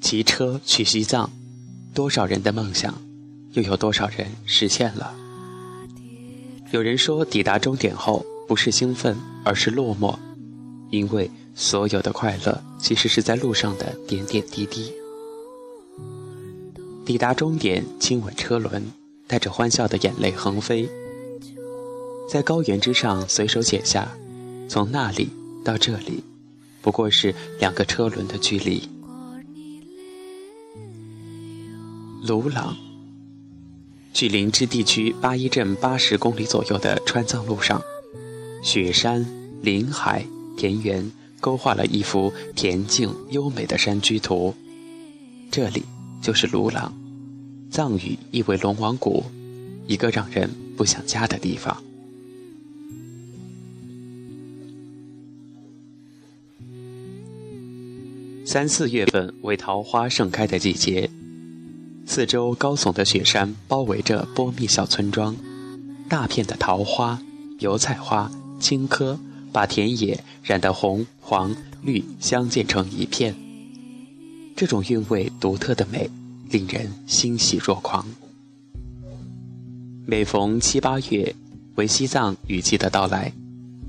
骑车去西藏，多少人的梦想，又有多少人实现了？有人说，抵达终点后不是兴奋，而是落寞，因为所有的快乐其实是在路上的点点滴滴。抵达终点，亲吻车轮，带着欢笑的眼泪横飞，在高原之上随手写下，从那里到这里，不过是两个车轮的距离。鲁朗，距林芝地区八一镇八十公里左右的川藏路上，雪山、林海、田园勾画了一幅恬静优美的山居图。这里就是鲁朗，藏语意为龙王谷，一个让人不想家的地方。三四月份为桃花盛开的季节。四周高耸的雪山包围着波密小村庄，大片的桃花、油菜花、青稞把田野染得红、黄、绿相间成一片。这种韵味独特的美，令人欣喜若狂。每逢七八月，为西藏雨季的到来，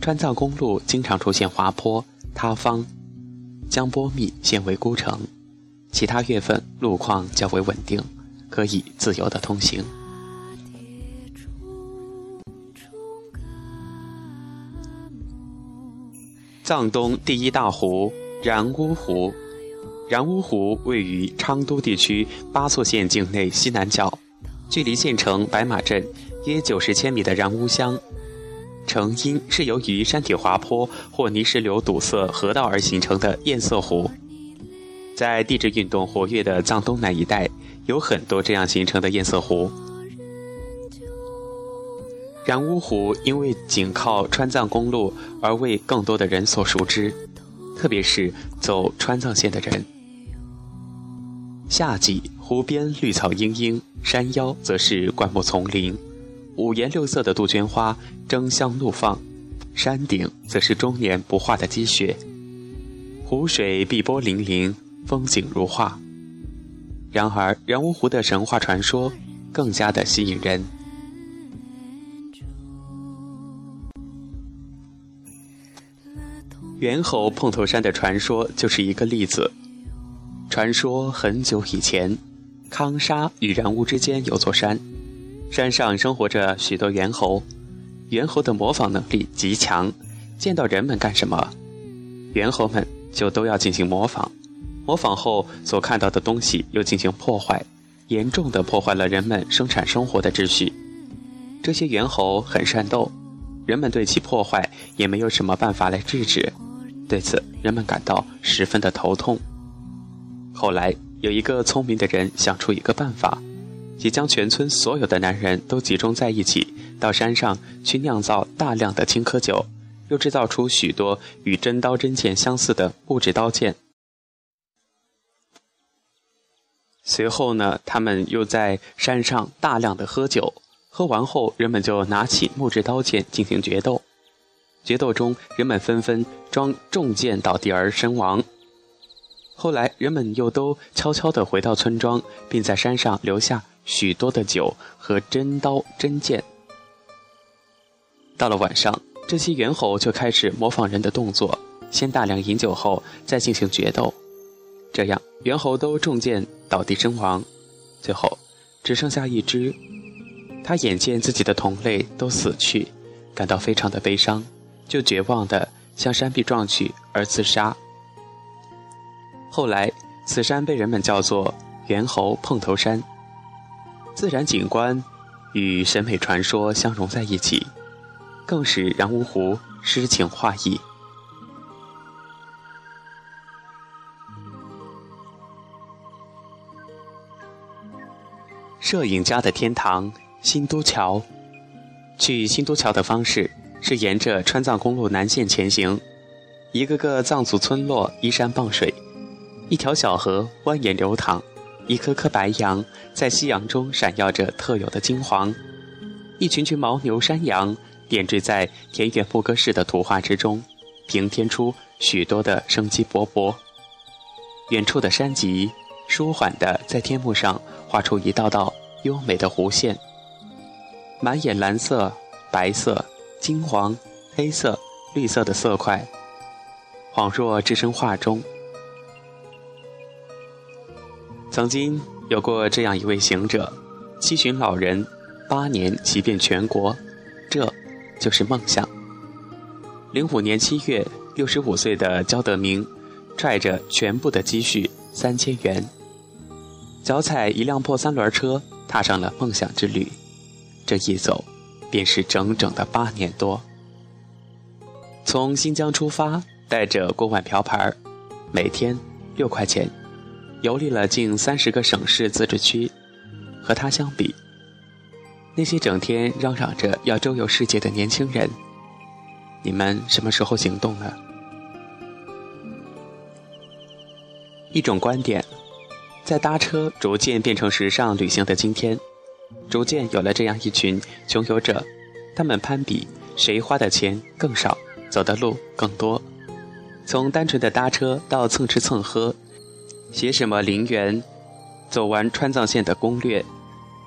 川藏公路经常出现滑坡、塌方，将波密现为孤城。其他月份路况较为稳定，可以自由的通行。藏东第一大湖然乌湖，然乌湖位于昌都地区巴措县境内西南角，距离县城白马镇约九十千米的然乌乡，成因是由于山体滑坡或泥石流堵塞河道而形成的堰塞湖。在地质运动活跃的藏东南一带，有很多这样形成的堰塞湖。然乌湖因为紧靠川藏公路而为更多的人所熟知，特别是走川藏线的人。夏季湖边绿草茵茵，山腰则是灌木丛林，五颜六色的杜鹃花争相怒放，山顶则是终年不化的积雪，湖水碧波粼粼。风景如画，然而然乌湖的神话传说更加的吸引人。猿猴碰头山的传说就是一个例子。传说很久以前，康沙与然乌之间有座山，山上生活着许多猿猴，猿猴的模仿能力极强，见到人们干什么，猿猴们就都要进行模仿。模仿后所看到的东西又进行破坏，严重的破坏了人们生产生活的秩序。这些猿猴很善斗，人们对其破坏也没有什么办法来制止，对此人们感到十分的头痛。后来有一个聪明的人想出一个办法，即将全村所有的男人都集中在一起，到山上去酿造大量的青稞酒，又制造出许多与真刀真剑相似的木质刀剑。随后呢，他们又在山上大量的喝酒，喝完后，人们就拿起木质刀剑进行决斗。决斗中，人们纷纷装重剑倒地而身亡。后来，人们又都悄悄地回到村庄，并在山上留下许多的酒和真刀真剑。到了晚上，这些猿猴就开始模仿人的动作，先大量饮酒后再进行决斗。这样，猿猴都中箭倒地身亡，最后只剩下一只。他眼见自己的同类都死去，感到非常的悲伤，就绝望地向山壁撞去而自杀。后来，此山被人们叫做猿猴碰头山。自然景观与审美传说相融在一起，更使然乌湖诗情画意。摄影家的天堂——新都桥。去新都桥的方式是沿着川藏公路南线前行，一个个藏族村落依山傍水，一条小河蜿蜒流淌，一颗颗白杨在夕阳中闪耀着特有的金黄。一群群牦牛、山羊点缀在田园牧歌式的图画之中，平添出许多的生机勃勃。远处的山脊，舒缓地在天幕上画出一道道优美的弧线，满眼蓝色、白色、金黄、黑色、绿色的色块，恍若置身画中。曾经有过这样一位行者，七旬老人。八年骑遍全国，这就是梦想。零五年七月，六十五岁的焦德明，揣着全部的积蓄三千元，脚踩一辆破三轮车，踏上了梦想之旅。这一走，便是整整的八年多。从新疆出发，带着锅碗瓢盆，每天六块钱，游历了近三十个省市自治区。和他相比，那些整天嚷嚷着要周游世界的年轻人，你们什么时候行动呢？一种观点，在搭车逐渐变成时尚旅行的今天，逐渐有了这样一群穷游者，他们攀比谁花的钱更少，走的路更多，从单纯的搭车到蹭吃蹭喝，写什么陵园，走完川藏线的攻略。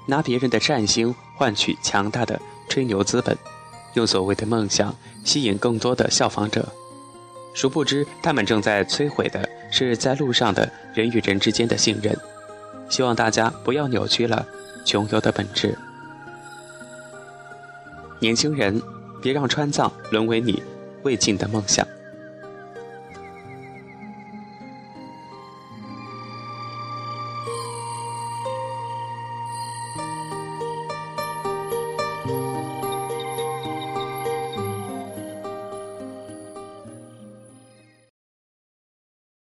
拿别人的善心换取强大的吹牛资本，用所谓的梦想吸引更多的效仿者，殊不知他们正在摧毁的是在路上的人与人之间的信任。希望大家不要扭曲了穷游的本质。年轻人，别让川藏沦为你未尽的梦想。